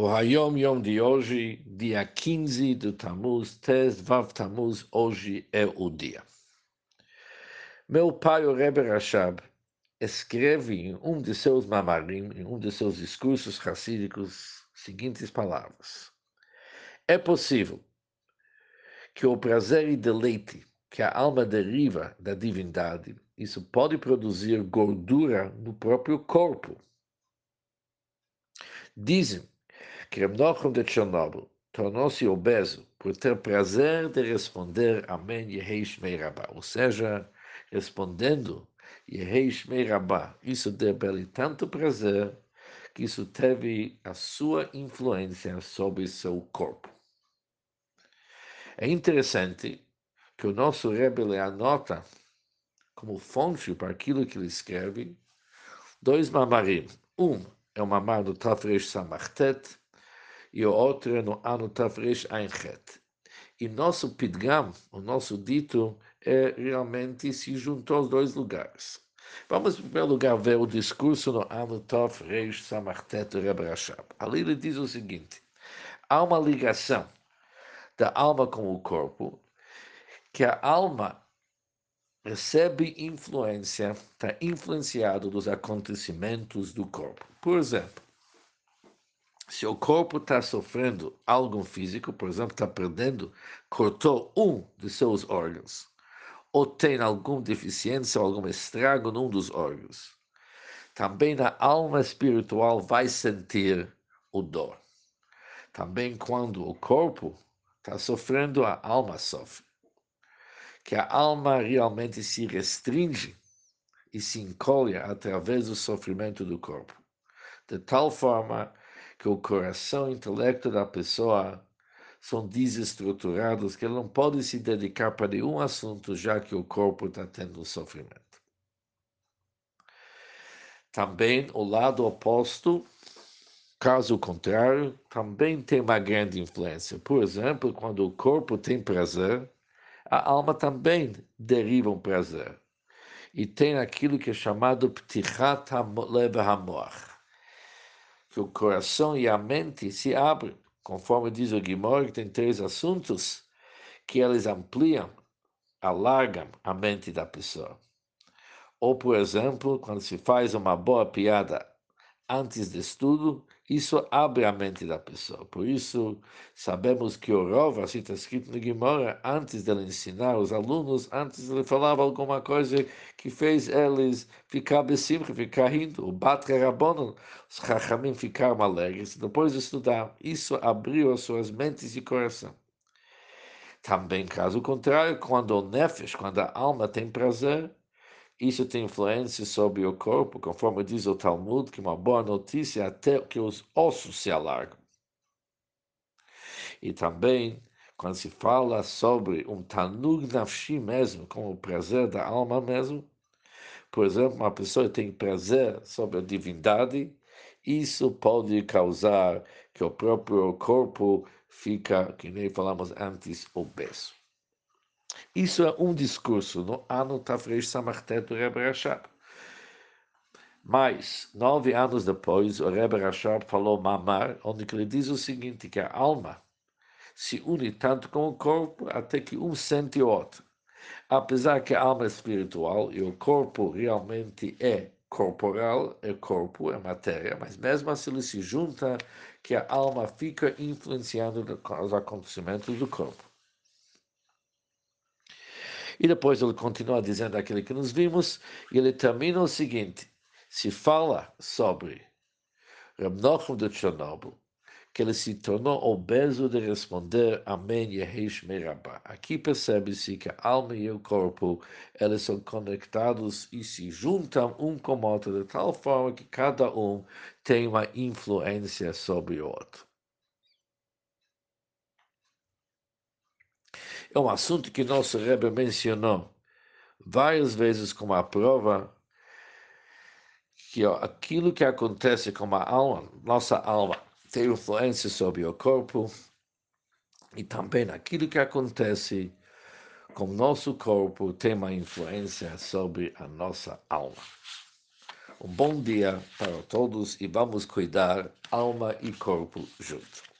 O Hayom Yom de hoje, dia 15 do Tammuz, Tes Vav Tammuz, hoje é o dia. Meu pai, o Rebbe Rashab, escreve em um de seus mamarim, em um de seus discursos racídicos, seguintes palavras. É possível que o prazer e deleite que a alma deriva da divindade, isso pode produzir gordura no próprio corpo. Dizem que Remnochon de Chernobyl tornou-se obeso por ter prazer de responder Amém Yehei Shmei Rabbah, ou seja, respondendo Yehei Shmei. Isso deu-lhe tanto prazer que isso teve a sua influência sobre seu corpo. É interessante que o nosso Rebbe anota como fonte para aquilo que ele escreve dois mamarim. Um é o mamar do Tafresh Samachtet, e o outro é no ano Tafresh Einchet. E nosso Pidgam, o nosso dito, é realmente se juntou aos dois lugares. Vamos, em primeiro lugar, ver o discurso no ano Tafresh Samachtet do Rebbe Rashab. Ali ele diz o seguinte, há uma ligação da alma com o corpo, que a alma recebe influência, está influenciado dos acontecimentos do corpo. Por exemplo, se o corpo está sofrendo algo físico, por exemplo, está perdendo, cortou um de seus órgãos, ou tem alguma deficiência, algum estrago num dos órgãos, também a alma espiritual vai sentir o dor. Também quando o corpo está sofrendo, a alma sofre. Que a alma realmente se restringe e se encolhe através do sofrimento do corpo, de tal forma que o coração e o intelecto da pessoa são desestruturados, que ele não pode se dedicar para nenhum assunto, já que o corpo está tendo sofrimento. Também o lado oposto, caso contrário, também tem uma grande influência. Por exemplo, quando o corpo tem prazer, a alma também deriva um prazer. E tem aquilo que é chamado ptichat lev hamoach que o coração e a mente se abrem, conforme diz o Guimor, que tem três assuntos que eles ampliam, alargam a mente da pessoa. Ou, por exemplo, quando se faz uma boa piada antes de estudo, isso abre a mente da pessoa. Por isso, sabemos que o Rov, assim está escrito no Guimora, antes de ensinar os alunos, antes ele falava alguma coisa que fez eles ficar besimcha, ficar rindo, o Batra Rabbonon, os Chachamim ficaram alegres, depois de estudar. Isso abriu as suas mentes e coração. Também, caso contrário, quando o Nefesh, quando a alma tem prazer, isso tem influência sobre o corpo, conforme diz o Talmud, que uma boa notícia é até que os ossos se alargam. E também, quando se fala sobre um tanug nafshi mesmo, como o prazer da alma mesmo, por exemplo, uma pessoa tem prazer sobre a divindade, isso pode causar que o próprio corpo fica, que nem falamos antes, obeso. Isso é um discurso no ano Tafresh Samartet do Rebbe Rashab. Mas, nove anos depois, o Rebbe Rashab falou Mamar, onde ele diz o seguinte, que a alma se une tanto com o corpo até que um sente o outro. Apesar que a alma é espiritual e o corpo realmente é corporal, é corpo, é matéria, mas mesmo assim ele se junta que a alma fica influenciando os acontecimentos do corpo. E depois ele continua dizendo aquilo que nos vimos, e ele termina o seguinte: se fala sobre Ramnochum de Chernobyl, que ele se tornou obeso de responder Amém Yehesh Merabá. Aqui percebe-se que a alma e o corpo eles são conectados e se juntam um com o outro de tal forma que cada um tem uma influência sobre o outro. É um assunto que nosso Rebbe mencionou várias vezes como a prova que ó, aquilo que acontece com a alma, nossa alma, tem influência sobre o corpo e também aquilo que acontece com nosso corpo tem uma influência sobre a nossa alma. Um bom dia para todos e vamos cuidar alma e corpo junto.